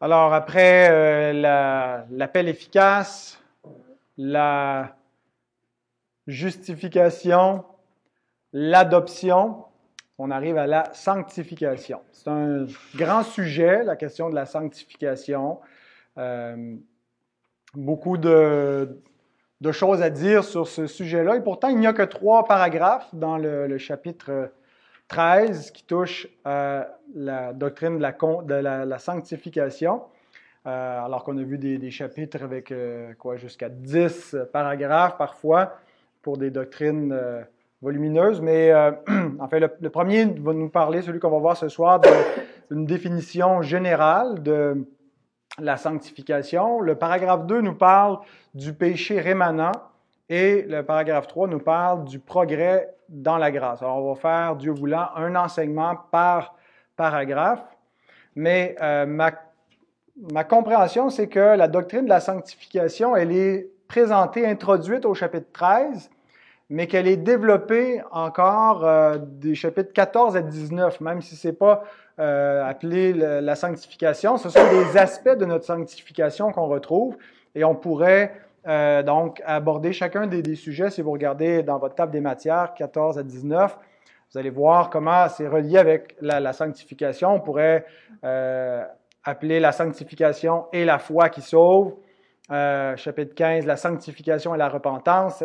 Alors, après euh, l'appel efficace, la justification, l'adoption, on arrive à la sanctification. C'est un grand sujet, la question de la sanctification. Euh, beaucoup de, choses à dire sur ce sujet-là. Et pourtant, il n'y a que trois paragraphes dans le, chapitre 13 qui touchent à la doctrine de la, sanctification. Euh, alors qu'on a vu des, chapitres avec euh, quoi jusqu'à 10 paragraphes parfois pour des doctrines volumineuses. Mais en le, le, premier va nous parler, celui qu'on va voir ce soir, d'une définition générale de la sanctification. Le paragraphe 2 nous parle du péché rémanent et le paragraphe 3 nous parle du progrès dans la grâce. Alors, on va faire, Dieu voulant, un enseignement par paragraphe. Mais euh, ma, ma compréhension, c'est que la doctrine de la sanctification, elle est présentée, introduite au chapitre 13, mais qu'elle est développée encore euh, des chapitres 14 à 19, même si ce n'est pas euh, appelé la sanctification. Ce sont des aspects de notre sanctification qu'on retrouve et on pourrait euh, donc aborder chacun des, sujets. Si vous regardez dans votre table des matières 14 à 19, vous allez voir comment c'est relié avec la, sanctification. On pourrait appeler la sanctification et la foi qui sauve. chapitre 15, la sanctification et la repentance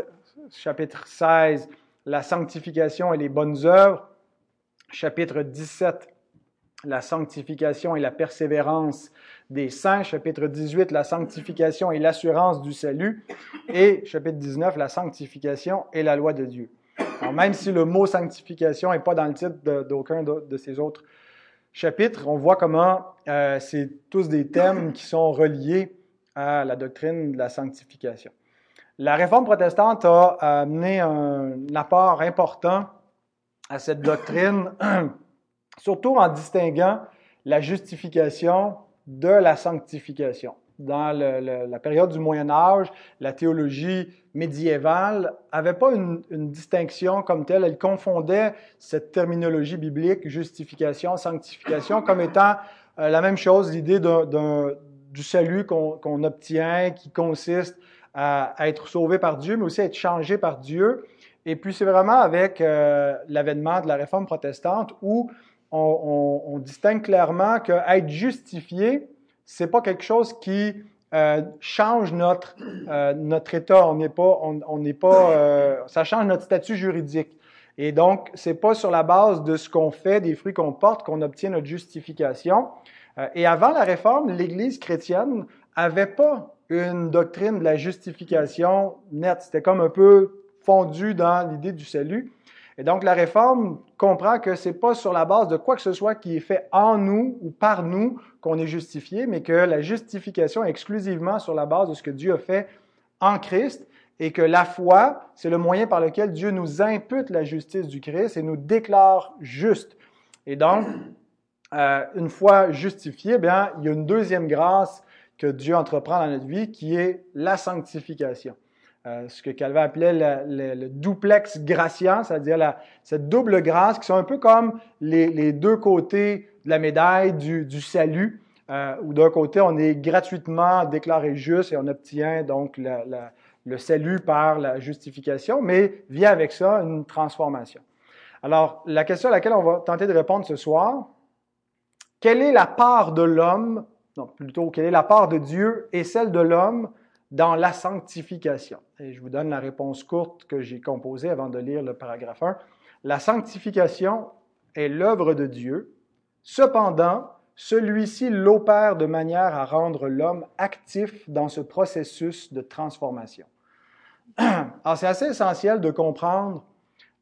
chapitre 16, la sanctification et les bonnes œuvres. Chapitre 17, la sanctification et la persévérance des saints. Chapitre 18, la sanctification et l'assurance du salut. Et chapitre 19, la sanctification et la loi de Dieu. Alors, même si le mot sanctification n'est pas dans le titre d'aucun de, ces autres chapitres, on voit comment euh, c'est tous des thèmes qui sont reliés à la doctrine de la sanctification. La réforme protestante a amené un apport important à cette doctrine, surtout en distinguant la justification de la sanctification. Dans la période du Moyen Âge, la théologie médiévale n'avait pas une, distinction comme telle. Elle confondait cette terminologie biblique, justification, sanctification, comme étant euh, la même chose, l'idée du salut qu'on obtient, qui consiste à, être sauvé par Dieu, mais aussi à être changé par Dieu. Et puis c'est vraiment avec euh, l'avènement de la réforme protestante où on, distingue clairement qu'être justifié, c'est pas quelque chose qui euh, change notre, euh, notre état. On n'est pas, on, n'est pas, ça change notre statut juridique. Et donc, c'est pas sur la base de ce qu'on fait, des fruits qu'on porte, qu'on obtient notre justification. et avant la réforme, l'Église chrétienne avait pas une doctrine de la justification nette. C'était comme un peu fondu dans l'idée du salut. Et donc, la réforme comprend que c'est pas sur la base de quoi que ce soit qui est fait en nous ou par nous qu'on est justifié, mais que la justification est exclusivement sur la base de ce que Dieu a fait en Christ et que la foi, c'est le moyen par lequel Dieu nous impute la justice du Christ et nous déclare juste. Et donc, euh, une fois justifié, bien, il y a une deuxième grâce que Dieu entreprend dans notre vie, qui est la sanctification. Euh, ce que Calvin appelait le, duplex gratian, c'est-à-dire cette double grâce, qui sont un peu comme les, deux côtés de la médaille du, salut, euh, où d'un côté, on est gratuitement déclaré juste et on obtient donc le salut par la justification, mais vient avec ça une transformation. Alors, la question à laquelle on va tenter de répondre ce soir, quelle est la part de l'homme plutôt, quelle est la part de Dieu et celle de l'homme dans la sanctification? Et je vous donne la réponse courte que j'ai composée avant de lire le paragraphe 1. La sanctification est l'œuvre de Dieu. Cependant, celui-ci l'opère de manière à rendre l'homme actif dans ce processus de transformation. Alors, c'est assez essentiel de comprendre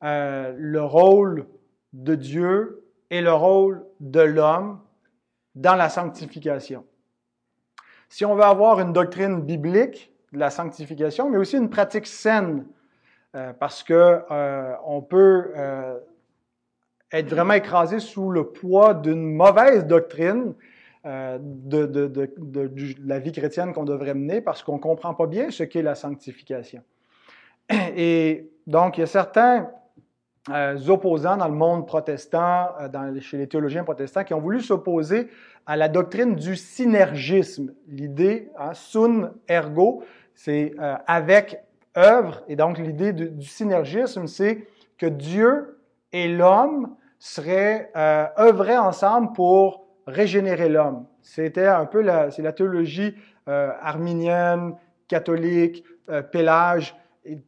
euh, le rôle de Dieu et le rôle de l'homme dans la sanctification. Si on veut avoir une doctrine biblique de la sanctification, mais aussi une pratique saine, euh, parce que euh, on peut euh, être vraiment écrasé sous le poids d'une mauvaise doctrine de, de, la vie chrétienne qu'on devrait mener, parce qu'on ne comprend pas bien ce qu'est la sanctification. Et donc, il y a certains opposants dans le monde protestant, dans, chez les théologiens protestants, qui ont voulu s'opposer à la doctrine du synergisme. L'idée, hein, sun ergo, c'est avec œuvre, et donc l'idée du synergisme, c'est que Dieu et l'homme seraient œuvraient ensemble pour régénérer l'homme. C'était un peu la, c'est la théologie euh, arminienne, catholique, euh, pélage,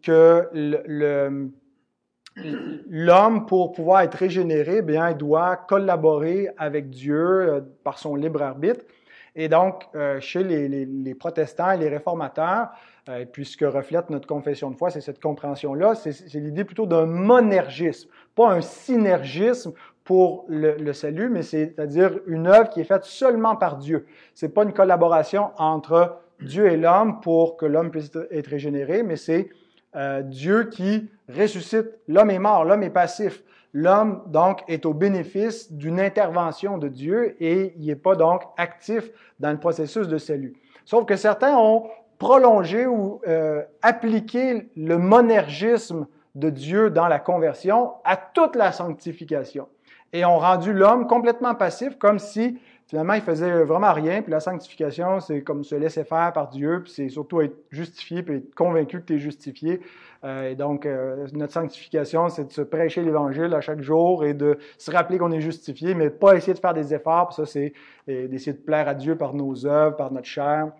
que le, l'homme, pour pouvoir être régénéré, bien, il doit collaborer avec Dieu euh, par son libre arbitre. Et donc, euh, chez les, protestants et les réformateurs, euh, reflète notre confession de foi, c'est cette compréhension-là, c'est, c'est l'idée plutôt d'un monergisme, pas un synergisme pour le, le salut, mais c'est-à-dire une œuvre qui est faite seulement par Dieu. C'est pas une collaboration entre Dieu et l'homme pour que l'homme puisse être régénéré, mais c'est euh, Dieu qui ressuscite. L'homme est mort, l'homme est passif. L'homme, donc, est au bénéfice d'une intervention de Dieu et il n'est pas donc actif dans le processus de salut. Sauf que certains ont prolongé ou euh, appliqué le monergisme de Dieu dans la conversion à toute la sanctification et ont rendu l'homme complètement passif, comme si finalement il faisait vraiment rien. Puis la sanctification, c'est comme se laisser faire par Dieu, puis c'est surtout être justifié, puis être convaincu que tu es justifié. Euh, et donc, euh, notre sanctification, c'est de se prêcher l'Évangile à chaque jour et de se rappeler qu'on est justifié, mais pas essayer de faire des efforts. Puis ça, c'est d'essayer de plaire à Dieu par nos œuvres, par notre chair.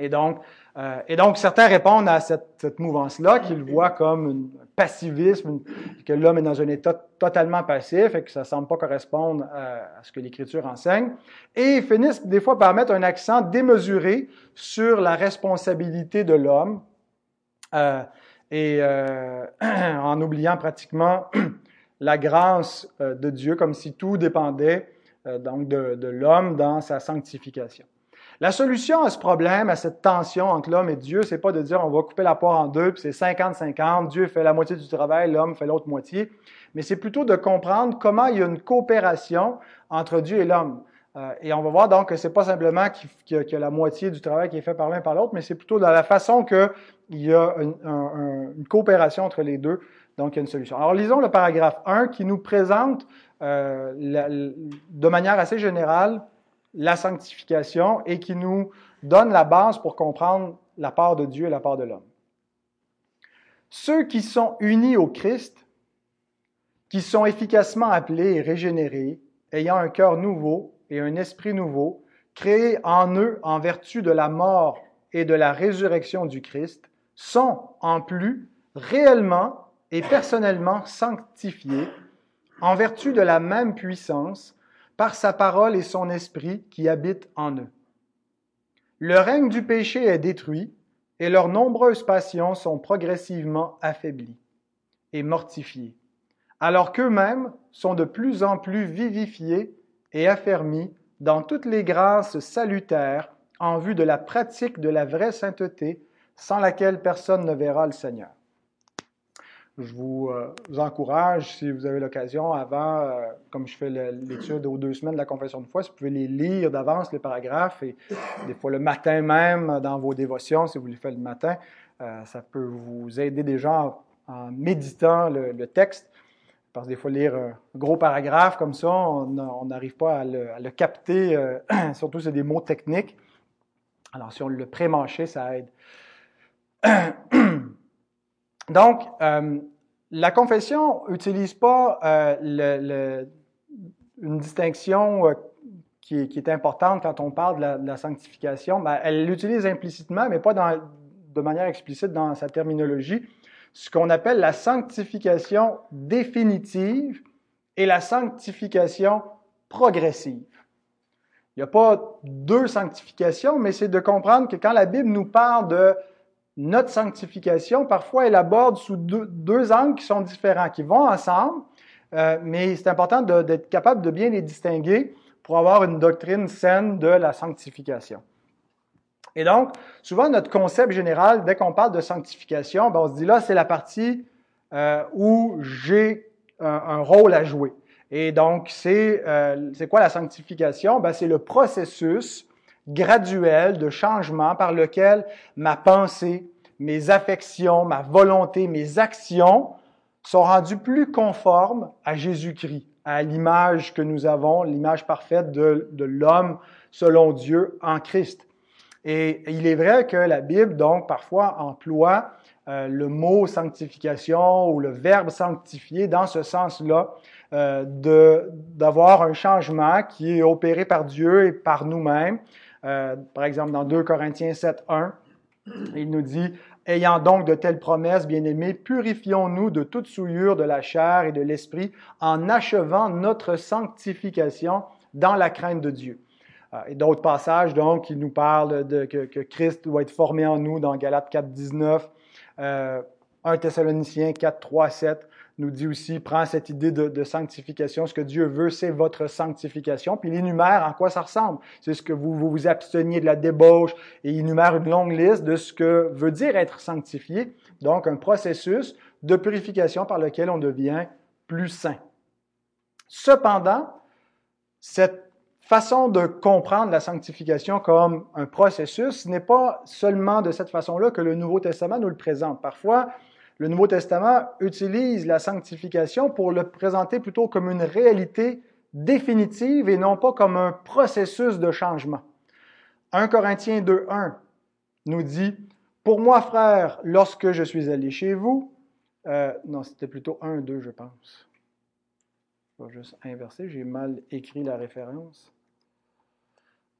Et donc, euh, et donc, certains répondent à cette, mouvance-là, qu'ils voient comme un passivisme, que l'homme est dans un état totalement passif et que ça ne semble pas correspondre à, ce que l'Écriture enseigne. Et ils finissent des fois par mettre un accent démesuré sur la responsabilité de l'homme, euh, et euh, en oubliant pratiquement la grâce euh, de Dieu, comme si tout dépendait euh, donc de l'homme dans sa sanctification. La solution à ce problème, à cette tension entre l'homme et Dieu, c'est pas de dire on va couper la poire en deux, puis c'est 50-50, Dieu fait la moitié du travail, l'homme fait l'autre moitié, mais c'est plutôt de comprendre comment il y a une coopération entre Dieu et l'homme. Euh, et on va voir donc que c'est pas simplement qu'il y, a la moitié du travail qui est fait par l'un et par l'autre, mais c'est plutôt dans la façon qu'il y a une, coopération entre les deux, donc il y a une solution. Alors lisons le paragraphe 1 qui nous présente euh, de manière assez générale la sanctification et qui nous donne la base pour comprendre la part de Dieu et la part de l'homme. Ceux qui sont unis au Christ, qui sont efficacement appelés et régénérés, ayant un cœur nouveau et un esprit nouveau, créés en eux en vertu de la mort et de la résurrection du Christ, sont en plus réellement et personnellement sanctifiés en vertu de la même puissance par sa parole et son esprit qui habitent en eux. Le règne du péché est détruit et leurs nombreuses passions sont progressivement affaiblies et mortifiées, alors qu'eux-mêmes sont de plus en plus vivifiés et affermis dans toutes les grâces salutaires en vue de la pratique de la vraie sainteté sans laquelle personne ne verra le Seigneur je vous, euh, encourage, si vous avez l'occasion, avant, euh, comme je fais l'étude aux deux semaines de la confession de foi, si vous pouvez les lire d'avance, les paragraphes, et des fois le matin même, dans vos dévotions, si vous les faites le matin, euh, ça peut vous aider déjà en, méditant le, texte. Parce que des fois, lire un gros paragraphe comme ça, on n'arrive pas à le, capter, surtout c'est des mots techniques. Alors, si on le pré-mâché, ça aide. Donc, la confession n'utilise pas euh, une distinction euh, qui, est, importante quand on parle de la, sanctification. Ben, elle l'utilise implicitement, mais pas de manière explicite dans sa terminologie. Ce qu'on appelle la sanctification définitive et la sanctification progressive. Il n'y a pas deux sanctifications, mais c'est de comprendre que quand la Bible nous parle de notre sanctification, parfois, elle aborde sous deux, angles qui sont différents, qui vont ensemble, euh, mais c'est important d'être capable de bien les distinguer pour avoir une doctrine saine de la sanctification. Et donc, souvent, notre concept général, dès qu'on parle de sanctification, ben, on se dit là, c'est la partie euh, où j'ai un, rôle à jouer. Et donc, c'est euh, quoi la sanctification? Ben, c'est le processus graduel de changement par lequel ma pensée, mes affections, ma volonté, mes actions sont rendus plus conformes à Jésus-Christ, à l'image que nous avons, l'image parfaite de, de l'homme selon Dieu en Christ. Et il est vrai que la Bible, donc, parfois emploie euh, le mot sanctification ou le verbe sanctifier dans ce sens-là, euh, d'avoir un changement qui est opéré par Dieu et par nous-mêmes. Euh, par exemple, dans 2 Corinthiens 7, 1, il nous dit, Ayant donc de telles promesses, bien-aimés, purifions-nous de toute souillure de la chair et de l'esprit en achevant notre sanctification dans la crainte de Dieu. Euh, et d'autres passages, donc, qui nous parlent que, Christ doit être formé en nous dans Galates 4, 19, euh, 1 Thessaloniciens 4, 3, 7 nous dit aussi, prend cette idée de, sanctification. Ce que Dieu veut, c'est votre sanctification. Puis il énumère en quoi ça ressemble. C'est ce que vous, vous absteniez de la débauche et il énumère une longue liste de ce que veut dire être sanctifié. Donc, un processus de purification par lequel on devient plus saint. Cependant, cette façon de comprendre la sanctification comme un processus n'est pas seulement de cette façon-là que le Nouveau Testament nous le présente. Parfois, le Nouveau Testament utilise la sanctification pour le présenter plutôt comme une réalité définitive et non pas comme un processus de changement. 1 Corinthiens 2.1 nous dit, Pour moi, frère, lorsque je suis allé chez vous, euh, non, c'était plutôt 1.2, je pense. Je vais juste inverser, j'ai mal écrit la référence.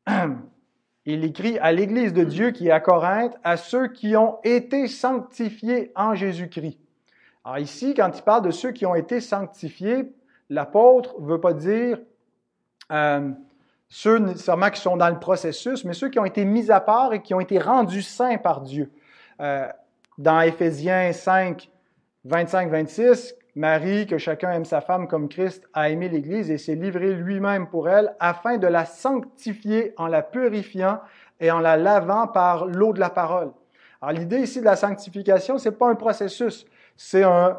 il écrit à l'Église de Dieu qui est à Corinthe, à ceux qui ont été sanctifiés en Jésus-Christ. Alors ici, quand il parle de ceux qui ont été sanctifiés, l'apôtre ne veut pas dire euh, ceux nécessairement qui sont dans le processus, mais ceux qui ont été mis à part et qui ont été rendus saints par Dieu. Euh, dans Éphésiens 5, 25-26, Marie, que chacun aime sa femme comme Christ a aimé l'Église et s'est livré lui-même pour elle, afin de la sanctifier en la purifiant et en la lavant par l'eau de la parole. Alors l'idée ici de la sanctification, c'est pas un processus, c'est un,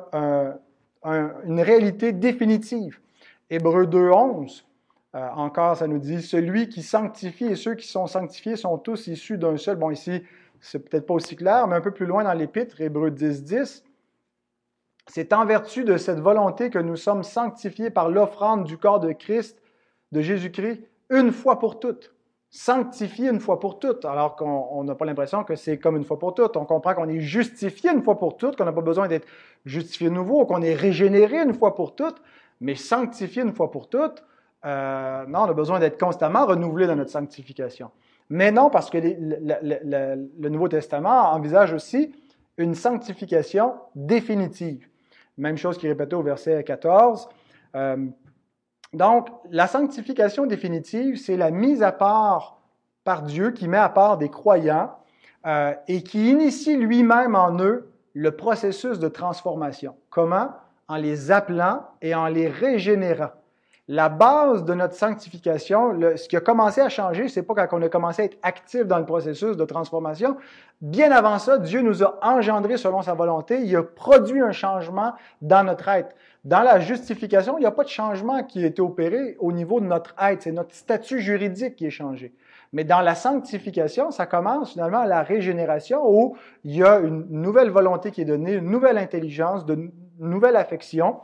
une réalité définitive. Hébreu 2.11, euh, encore, ça nous dit, celui qui sanctifie et ceux qui sont sanctifiés sont tous issus d'un seul. Bon, ici, c'est peut-être pas aussi clair, mais un peu plus loin dans l'Épître, Hébreu 10.10, 10, c'est en vertu de cette volonté que nous sommes sanctifiés par l'offrande du corps de Christ, de Jésus-Christ, une fois pour toutes. Sanctifié une fois pour toutes, alors qu'on n'a pas l'impression que c'est comme une fois pour toutes. On comprend qu'on est justifié une fois pour toutes, qu'on n'a pas besoin d'être justifié nouveau, qu'on est régénéré une fois pour toutes, mais sanctifié une fois pour toutes, euh, non, on a besoin d'être constamment renouvelé dans notre sanctification. Mais non, parce que le Nouveau Testament envisage aussi une sanctification définitive. Même chose qui est au verset 14. Euh, donc, la sanctification définitive, c'est la mise à part par Dieu qui met à part des croyants euh, et qui initie lui-même en eux le processus de transformation. Comment? En les appelant et en les régénérant la base de notre sanctification, ce qui a commencé à changer, c'est pas quand on a commencé à être actif dans le processus de transformation. Bien avant ça, Dieu nous a engendrés selon sa volonté. Il a produit un changement dans notre être. Dans la justification, il n'y a pas de changement qui a été opéré au niveau de notre être. C'est notre statut juridique qui est changé. Mais dans la sanctification, ça commence finalement à la régénération où il y a une nouvelle volonté qui est donnée, une nouvelle intelligence, de nouvelle affection.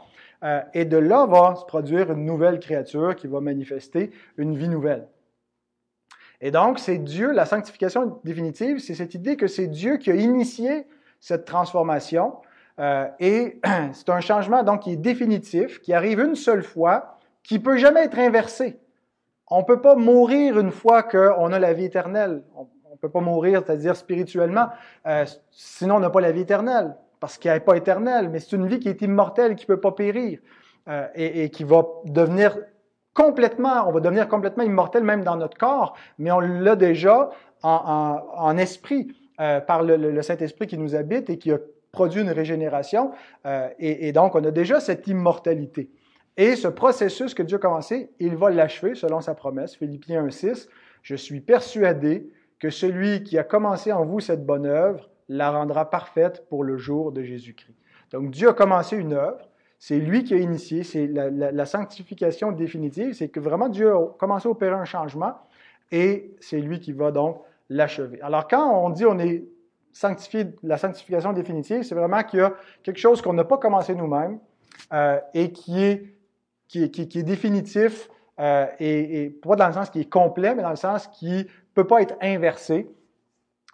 Euh, et de là va se produire une nouvelle créature qui va manifester une vie nouvelle. Et donc, c'est Dieu, la sanctification définitive, c'est cette idée que c'est Dieu qui a initié cette transformation. Euh, et c'est un changement donc qui est définitif, qui arrive une seule fois, qui peut jamais être inversé. On ne peut pas mourir une fois qu'on a la vie éternelle. On ne peut pas mourir, c'est-à-dire spirituellement, euh, sinon on n'a pas la vie éternelle parce qu'elle n'est pas éternelle, mais c'est une vie qui est immortelle, qui ne peut pas périr euh, et, qui va devenir complètement, on va devenir complètement immortel même dans notre corps, mais on l'a déjà en, esprit euh, par le, Saint-Esprit qui nous habite et qui a produit une régénération. Euh, et, et, donc, on a déjà cette immortalité. Et ce processus que Dieu a commencé, il va l'achever selon sa promesse. Philippiens 1.6, je suis persuadé que celui qui a commencé en vous cette bonne œuvre la rendra parfaite pour le jour de Jésus-Christ. Donc Dieu a commencé une œuvre, c'est lui qui a initié, c'est la, sanctification définitive, c'est que vraiment Dieu a commencé à opérer un changement et c'est lui qui va donc l'achever. Alors quand on dit on est sanctifié, la sanctification définitive, c'est vraiment qu'il y a quelque chose qu'on n'a pas commencé nous-mêmes euh, et qui est, qui définitif, euh, et, et, pas dans le sens qui est complet, mais dans le sens qui ne peut pas être inversé.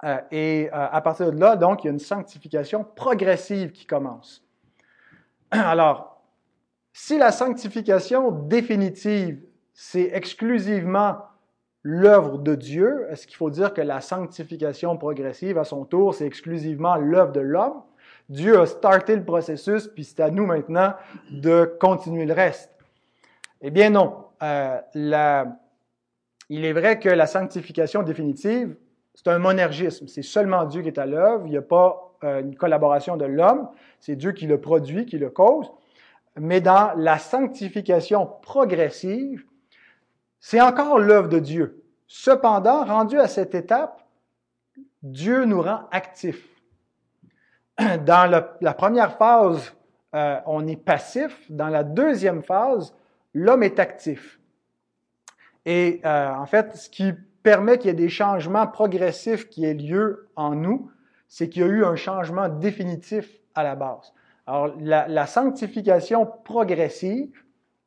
Euh, et euh, à partir de là, donc, il y a une sanctification progressive qui commence. Alors, si la sanctification définitive, c'est exclusivement l'œuvre de Dieu, est-ce qu'il faut dire que la sanctification progressive, à son tour, c'est exclusivement l'œuvre de l'homme? Dieu a starté le processus, puis c'est à nous maintenant de continuer le reste. Eh bien non. Euh, la... Il est vrai que la sanctification définitive, c'est un monergisme. C'est seulement Dieu qui est à l'œuvre. Il n'y a pas euh, une collaboration de l'homme. C'est Dieu qui le produit, qui le cause. Mais dans la sanctification progressive, c'est encore l'œuvre de Dieu. Cependant, rendu à cette étape, Dieu nous rend actifs. Dans la, première phase, euh, on est passif. Dans la deuxième phase, l'homme est actif. Et euh, en fait, ce qui permet qu'il y ait des changements progressifs qui aient lieu en nous, c'est qu'il y a eu un changement définitif à la base. Alors, la, sanctification progressive,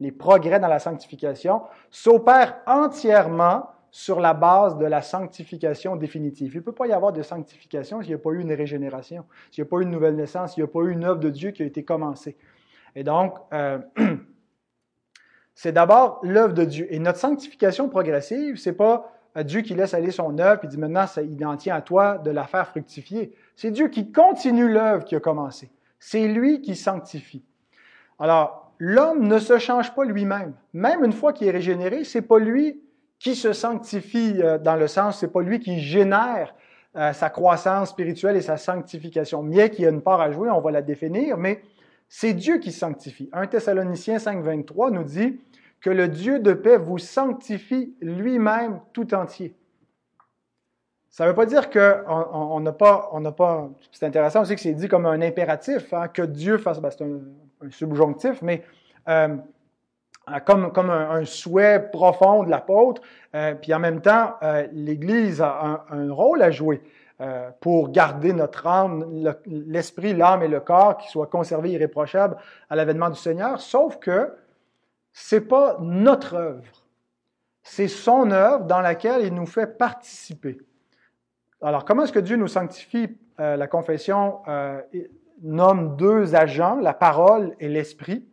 les progrès dans la sanctification, s'opèrent entièrement sur la base de la sanctification définitive. Il ne peut pas y avoir de sanctification s'il n'y a pas eu une régénération, s'il n'y a pas eu une nouvelle naissance, s'il n'y a pas eu une œuvre de Dieu qui a été commencée. Et donc, euh, c'est d'abord l'œuvre de Dieu. Et notre sanctification progressive, c'est pas Dieu qui laisse aller son œuvre et dit maintenant, il en tient à toi de la faire fructifier. C'est Dieu qui continue l'œuvre qui a commencé. C'est lui qui sanctifie. Alors, l'homme ne se change pas lui-même. Même une fois qu'il est régénéré, c'est pas lui qui se sanctifie euh, dans le sens, c'est pas lui qui génère euh, sa croissance spirituelle et sa sanctification. Bien qu'il y ait une part à jouer, on va la définir, mais c'est Dieu qui sanctifie. 1 Thessaloniciens 5, 23 nous dit que le Dieu de paix vous sanctifie lui-même tout entier. Ça ne veut pas dire qu'on n'a pas, on pas. C'est intéressant aussi que c'est dit comme un impératif, hein, que Dieu fasse. Ben, c'est un, subjonctif, mais euh, comme, comme un, souhait profond de l'apôtre. Euh, puis en même temps, euh, l'Église a un, rôle à jouer pour garder notre âme, l'esprit, l'âme et le corps qui soient conservés irréprochables à l'avènement du Seigneur. Sauf que c'est pas notre œuvre, c'est son œuvre dans laquelle il nous fait participer. Alors, comment est-ce que Dieu nous sanctifie? la confession nomme deux agents, la parole et l'esprit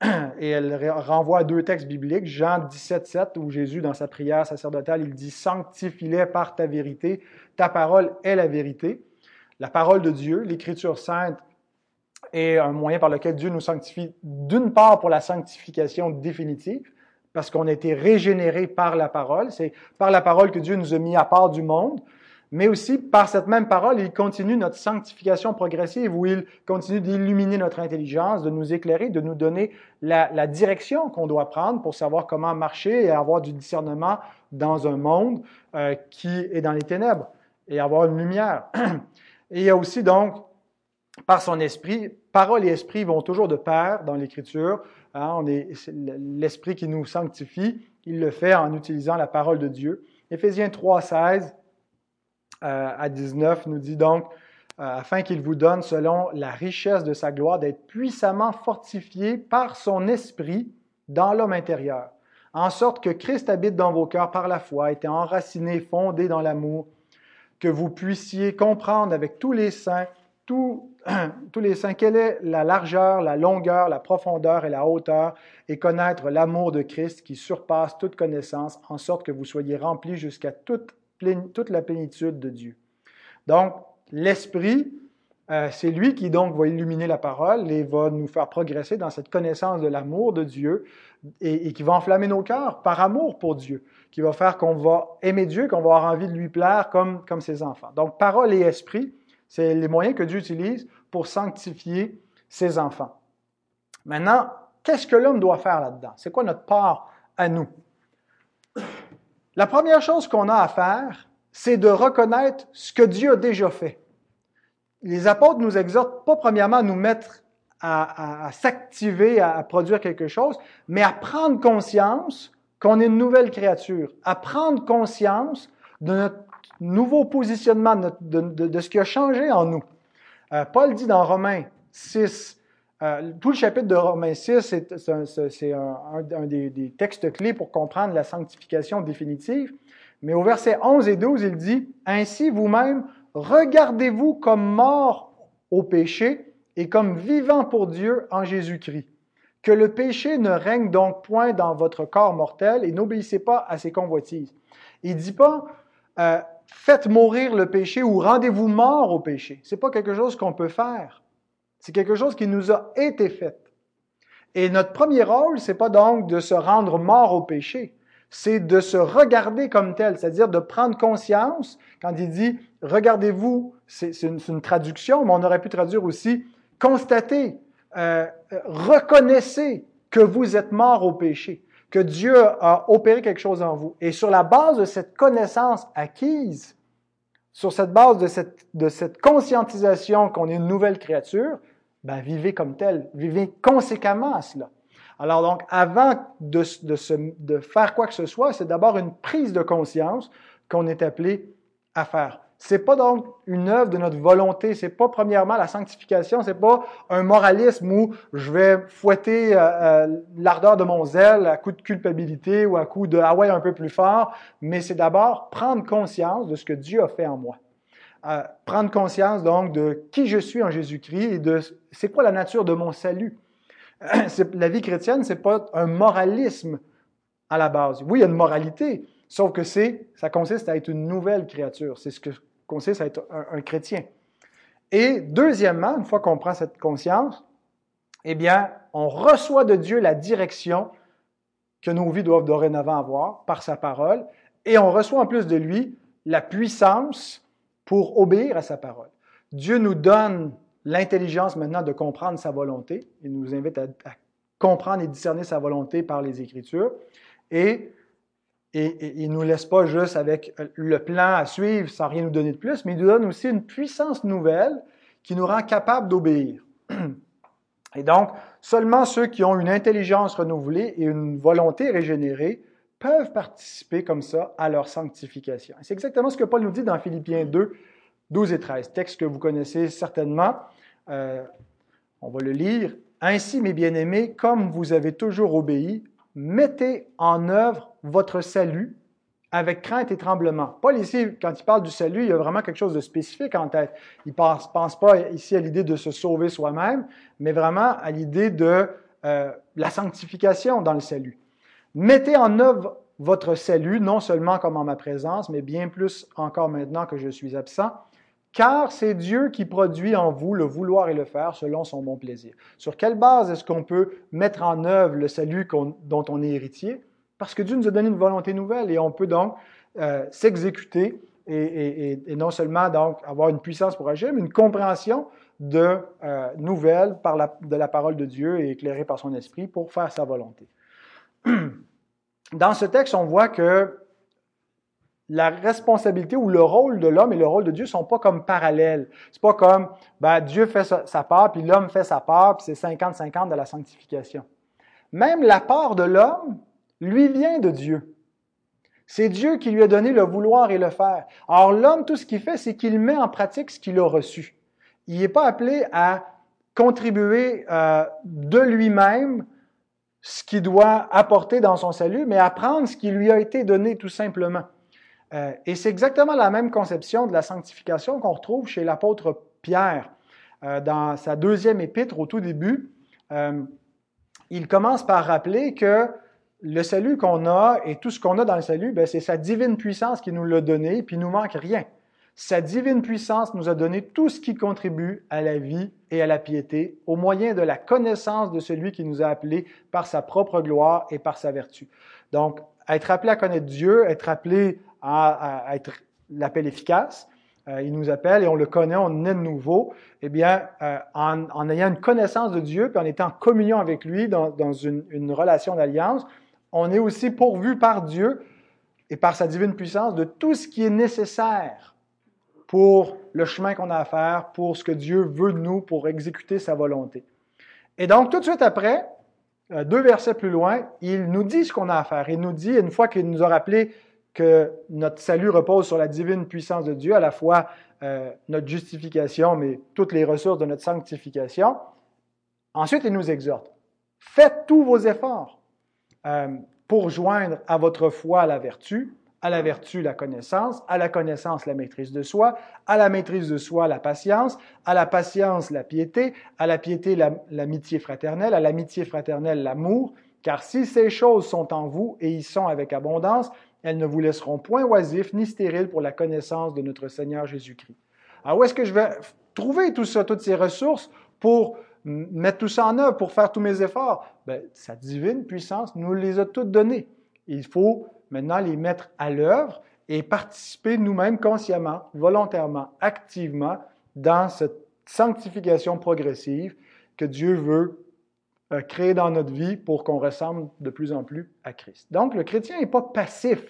et elle renvoie à deux textes bibliques, Jean 17, 7, où Jésus, dans sa prière sacerdotale, il dit Sanctifie-les par ta vérité, ta parole est la vérité. La parole de Dieu, l'Écriture sainte, est un moyen par lequel Dieu nous sanctifie, d'une part pour la sanctification définitive, parce qu'on a été régénéré par la parole. C'est par la parole que Dieu nous a mis à part du monde mais aussi par cette même parole, il continue notre sanctification progressive où il continue d'illuminer notre intelligence, de nous éclairer, de nous donner la, direction qu'on doit prendre pour savoir comment marcher et avoir du discernement dans un monde euh, qui est dans les ténèbres et avoir une lumière. Et il y a aussi donc, par son esprit, parole et esprit vont toujours de pair dans l'Écriture. Hein, on est l'esprit qui nous sanctifie, il le fait en utilisant la parole de Dieu. Éphésiens 3, 16 euh, à 19 nous dit donc, euh, afin qu'il vous donne, selon la richesse de sa gloire, d'être puissamment fortifié par son esprit dans l'homme intérieur, en sorte que Christ habite dans vos cœurs par la foi, étant enraciné, fondé dans l'amour, que vous puissiez comprendre avec tous les saints, tous, les saints, quelle est la largeur, la longueur, la profondeur et la hauteur, et connaître l'amour de Christ qui surpasse toute connaissance, en sorte que vous soyez remplis jusqu'à toute toute la plénitude de Dieu. Donc, l'Esprit, euh, c'est lui qui donc va illuminer la parole et va nous faire progresser dans cette connaissance de l'amour de Dieu et, qui va enflammer nos cœurs par amour pour Dieu, qui va faire qu'on va aimer Dieu, qu'on va avoir envie de lui plaire comme, comme ses enfants. Donc, parole et esprit, c'est les moyens que Dieu utilise pour sanctifier ses enfants. Maintenant, qu'est-ce que l'homme doit faire là-dedans? C'est quoi notre part à nous? La première chose qu'on a à faire, c'est de reconnaître ce que Dieu a déjà fait. Les apôtres nous exhortent pas premièrement à nous mettre à, s'activer, à, produire quelque chose, mais à prendre conscience qu'on est une nouvelle créature, à prendre conscience de notre nouveau positionnement de, ce qui a changé en nous. Euh, Paul dit dans Romains 6, euh, tout le chapitre de Romains 6, c'est un, des, textes clés pour comprendre la sanctification définitive. Mais au verset 11 et 12, il dit, Ainsi vous-même, regardez-vous comme mort au péché et comme vivant pour Dieu en Jésus-Christ. Que le péché ne règne donc point dans votre corps mortel et n'obéissez pas à ses convoitises. Il dit pas, euh, faites mourir le péché ou rendez-vous mort au péché. C'est pas quelque chose qu'on peut faire. C'est quelque chose qui nous a été fait. Et notre premier rôle, c'est pas donc de se rendre mort au péché, c'est de se regarder comme tel, c'est-à-dire de prendre conscience. Quand il dit regardez-vous, c'est une, traduction, mais on aurait pu traduire aussi constatez, euh, reconnaissez que vous êtes mort au péché, que Dieu a opéré quelque chose en vous. Et sur la base de cette connaissance acquise, sur cette base de cette, de cette conscientisation qu'on est une nouvelle créature, ben, vivez comme tel, vivez conséquemment à cela. Alors donc, avant de, de, de faire quoi que ce soit, c'est d'abord une prise de conscience qu'on est appelé à faire. C'est pas donc une œuvre de notre volonté. C'est pas premièrement la sanctification. C'est pas un moralisme où je vais fouetter euh, euh, l'ardeur de mon zèle à coup de culpabilité ou à coup de ah ouais un peu plus fort. Mais c'est d'abord prendre conscience de ce que Dieu a fait en moi. Euh, prendre conscience donc de qui je suis en Jésus-Christ et de c'est quoi la nature de mon salut. la vie chrétienne, c'est pas un moralisme à la base. Oui, il y a une moralité, sauf que c'est, ça consiste à être une nouvelle créature. C'est ce que consiste à être un, chrétien. Et deuxièmement, une fois qu'on prend cette conscience, eh bien, on reçoit de Dieu la direction que nos vies doivent dorénavant avoir par sa parole, et on reçoit en plus de lui la puissance pour obéir à sa parole. Dieu nous donne l'intelligence maintenant de comprendre sa volonté. Il nous invite à, à, comprendre et discerner sa volonté par les Écritures. Et et, il ne nous laisse pas juste avec euh, le plan à suivre sans rien nous donner de plus, mais il nous donne aussi une puissance nouvelle qui nous rend capables d'obéir. Et donc, seulement ceux qui ont une intelligence renouvelée et une volonté régénérée peuvent participer comme ça à leur sanctification. C'est exactement ce que Paul nous dit dans Philippiens 2, 12 et 13, texte que vous connaissez certainement. Euh, on va le lire. Ainsi, mes bien-aimés, comme vous avez toujours obéi, mettez en œuvre votre salut avec crainte et tremblement. Paul ici, quand il parle du salut, il y a vraiment quelque chose de spécifique en tête. Il ne pense, pas ici à l'idée de se sauver soi-même, mais vraiment à l'idée de euh, la sanctification dans le salut. Mettez en œuvre votre salut, non seulement comme en ma présence, mais bien plus encore maintenant que je suis absent, car c'est Dieu qui produit en vous le vouloir et le faire selon son bon plaisir. Sur quelle base est-ce qu'on peut mettre en œuvre le salut dont on est héritier? Parce que Dieu nous a donné une volonté nouvelle et on peut donc euh, s'exécuter et, non seulement donc avoir une puissance pour agir, mais une compréhension de euh, par la, de la parole de Dieu et éclairée par son esprit pour faire sa volonté. Dans ce texte, on voit que la responsabilité ou le rôle de l'homme et le rôle de Dieu sont pas comme parallèles. C'est pas comme ben, Dieu fait sa, part, puis l'homme fait sa part, puis c'est 50-50 de la sanctification. Même la part de l'homme, lui vient de Dieu. C'est Dieu qui lui a donné le vouloir et le faire. Alors l'homme, tout ce qu'il fait, c'est qu'il met en pratique ce qu'il a reçu. Il n'est pas appelé à contribuer euh, de lui-même ce qu'il doit apporter dans son salut, mais à prendre ce qui lui a été donné tout simplement. Euh, et c'est exactement la même conception de la sanctification qu'on retrouve chez l'apôtre Pierre. Euh, dans sa deuxième épître, au tout début, il commence par rappeler que le salut qu'on a et tout ce qu'on a dans le salut, ben, c'est sa divine puissance qui nous l'a donné, puis il nous manque rien. Sa divine puissance nous a donné tout ce qui contribue à la vie et à la piété au moyen de la connaissance de celui qui nous a appelés par sa propre gloire et par sa vertu. Donc, être appelé à connaître Dieu, être appelé à, être l'appel efficace. Euh, il nous appelle et on le connaît, on est de nouveau. Eh bien, euh, en, ayant une connaissance de Dieu, puis en étant en communion avec lui dans, une, une, relation d'alliance, on est aussi pourvu par Dieu et par sa divine puissance de tout ce qui est nécessaire pour le chemin qu'on a à faire, pour ce que Dieu veut de nous, pour exécuter sa volonté. Et donc, tout de suite après, euh, deux versets plus loin, il nous dit ce qu'on a à faire. Il nous dit, une fois qu'il nous a rappelé que notre salut repose sur la divine puissance de Dieu, à la fois euh, notre justification, mais toutes les ressources de notre sanctification. Ensuite, il nous exhorte. Faites tous vos efforts euh, pour joindre à votre foi la vertu, à la vertu la connaissance, à la connaissance la maîtrise de soi, à la maîtrise de soi la patience, à la patience la piété, à la piété l'amitié fraternelle, à l'amitié fraternelle l'amour, car si ces choses sont en vous et y sont avec abondance, elles ne vous laisseront point oisifs ni stériles pour la connaissance de notre Seigneur Jésus-Christ. Alors où est-ce que je vais trouver tout ça, toutes ces ressources pour mettre tout ça en œuvre, pour faire tous mes efforts? Bien, sa divine puissance nous les a toutes données. Il faut maintenant les mettre à l'œuvre et participer nous-mêmes consciemment, volontairement, activement dans cette sanctification progressive que Dieu veut euh, créer dans notre vie pour qu'on ressemble de plus en plus à Christ. Donc, le chrétien n'est pas passif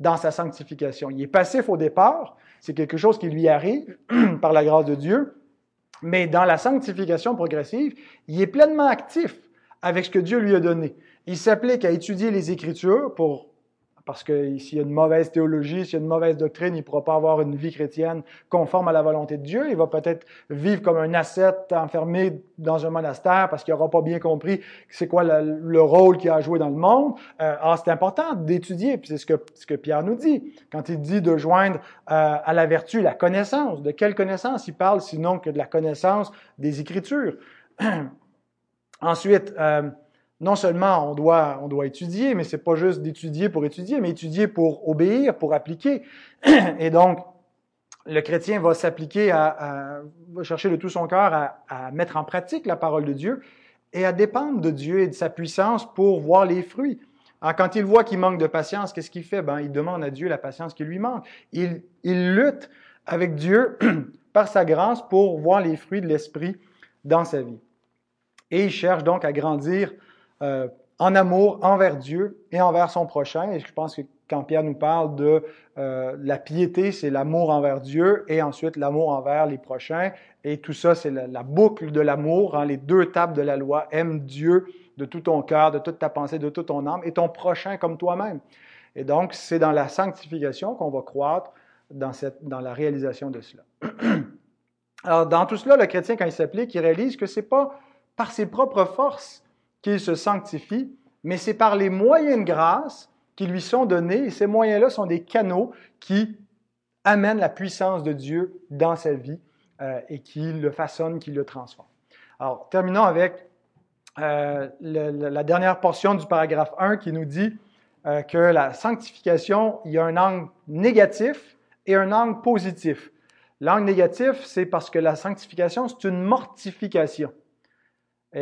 dans sa sanctification. Il est passif au départ, c'est quelque chose qui lui arrive par la grâce de Dieu, mais dans la sanctification progressive, il est pleinement actif avec ce que Dieu lui a donné. Il s'applique à étudier les Écritures pour parce que s'il y a une mauvaise théologie, s'il y a une mauvaise doctrine, il ne pourra pas avoir une vie chrétienne conforme à la volonté de Dieu. Il va peut-être vivre comme un ascète enfermé dans un monastère parce qu'il n'aura pas bien compris c'est quoi le, rôle qu'il a joué dans le monde. Euh, alors, c'est important d'étudier, puis c'est ce que, ce que Pierre nous dit. Quand il dit de joindre euh, à la vertu la connaissance, de quelle connaissance il parle sinon que de la connaissance des Écritures? Ensuite, euh, non seulement on doit, on doit étudier, mais c'est pas juste d'étudier pour étudier, mais étudier pour obéir, pour appliquer. Et donc, le chrétien va s'appliquer à, va chercher de tout son cœur à, mettre en pratique la parole de Dieu et à dépendre de Dieu et de sa puissance pour voir les fruits. Alors, quand il voit qu'il manque de patience, qu'est-ce qu'il fait? Ben, il demande à Dieu la patience qui lui manque. Il, il lutte avec Dieu par sa grâce pour voir les fruits de l'Esprit dans sa vie. Et il cherche donc à grandir euh, en amour envers Dieu et envers son prochain. Et je pense que quand Pierre nous parle de euh, la piété, c'est l'amour envers Dieu et ensuite l'amour envers les prochains. Et tout ça, c'est la, boucle de l'amour, hein, les deux tables de la loi. Aime Dieu de tout ton cœur, de toute ta pensée, de toute ton âme et ton prochain comme toi-même. Et donc, c'est dans la sanctification qu'on va croître dans, cette, dans la réalisation de cela. Alors, dans tout cela, le chrétien, quand il s'applique, il réalise que c'est pas par ses propres forces se sanctifie, mais c'est par les moyens de grâce qui lui sont donnés, et ces moyens-là sont des canaux qui amènent la puissance de Dieu dans sa vie euh, et qui le façonnent, qui le transforment. Alors, terminons avec euh, la dernière portion du paragraphe 1 qui nous dit euh, que la sanctification, il y a un angle négatif et un angle positif. L'angle négatif, c'est parce que la sanctification, c'est une mortification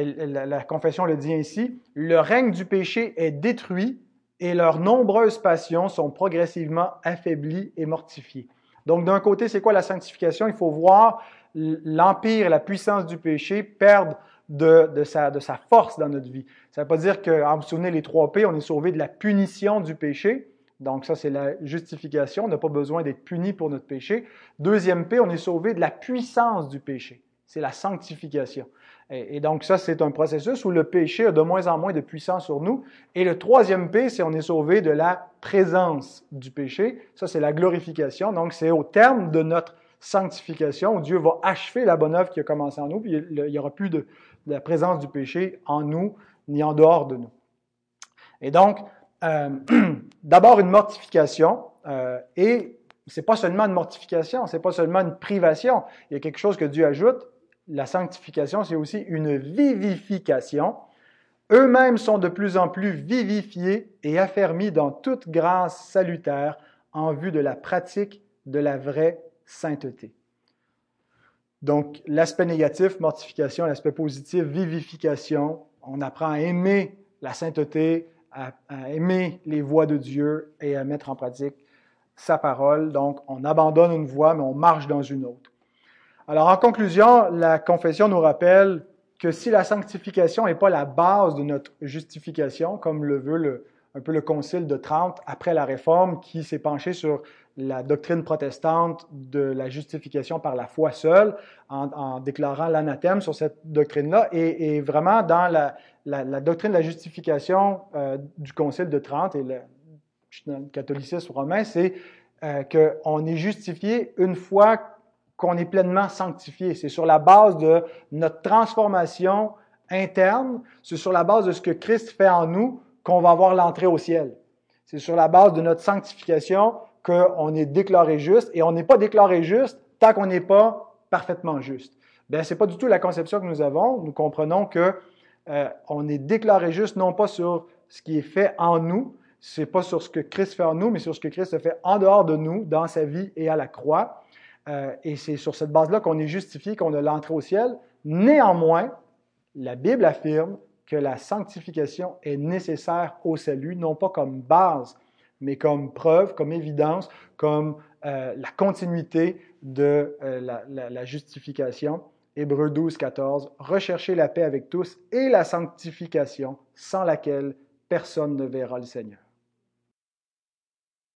la, confession le dit ainsi, le règne du péché est détruit et leurs nombreuses passions sont progressivement affaiblies et mortifiées. Donc d'un côté, c'est quoi la sanctification? Il faut voir l'empire la puissance du péché perdre de, sa, force dans notre vie. Ça ne veut pas dire qu'en vous souvenez les trois P, on est sauvé de la punition du péché. Donc ça, c'est la justification. On n'a pas besoin d'être puni pour notre péché. Deuxième P, on est sauvé de la puissance du péché. C'est la sanctification. Et, donc ça, c'est un processus où le péché a de moins en moins de puissance sur nous. Et le troisième P, c'est on est sauvé de la présence du péché. Ça, c'est la glorification. Donc c'est au terme de notre sanctification où Dieu va achever la bonne œuvre qui a commencé en nous, puis il n'y aura plus de, la présence du péché en nous ni en dehors de nous. Et donc, euh, d'abord une mortification, euh, et c'est pas seulement une mortification, c'est pas seulement une privation. Il y a quelque chose que Dieu ajoute, la sanctification, c'est aussi une vivification. Eux-mêmes sont de plus en plus vivifiés et affermis dans toute grâce salutaire en vue de la pratique de la vraie sainteté. Donc, l'aspect négatif, mortification, l'aspect positif, vivification. On apprend à aimer la sainteté, à, aimer les voies de Dieu et à mettre en pratique sa parole. Donc, on abandonne une voie, mais on marche dans une autre. Alors, en conclusion, la confession nous rappelle que si la sanctification n'est pas la base de notre justification, comme le veut un peu le Concile de Trente après la Réforme, qui s'est penché sur la doctrine protestante de la justification par la foi seule, en, déclarant l'anathème sur cette doctrine-là, et, vraiment dans la, doctrine de la justification euh, du Concile de Trente et dans le catholicisme romain, c'est euh, qu'on est justifié une fois qu'on est pleinement sanctifié. C'est sur la base de notre transformation interne, c'est sur la base de ce que Christ fait en nous qu'on va avoir l'entrée au ciel. C'est sur la base de notre sanctification qu'on est déclaré juste et on n'est pas déclaré juste tant qu'on n'est pas parfaitement juste. Bien, ce n'est pas du tout la conception que nous avons. Nous comprenons que euh, on est déclaré juste non pas sur ce qui est fait en nous, c'est pas sur ce que Christ fait en nous, mais sur ce que Christ a fait en dehors de nous, dans sa vie et à la croix. Euh, et c'est sur cette base-là qu'on est justifié, qu'on a l'entrée au ciel. Néanmoins, la Bible affirme que la sanctification est nécessaire au salut, non pas comme base, mais comme preuve, comme évidence, comme euh, la continuité de euh, la, la, justification. Hébreux 12, 14. Recherchez la paix avec tous et la sanctification, sans laquelle personne ne verra le Seigneur.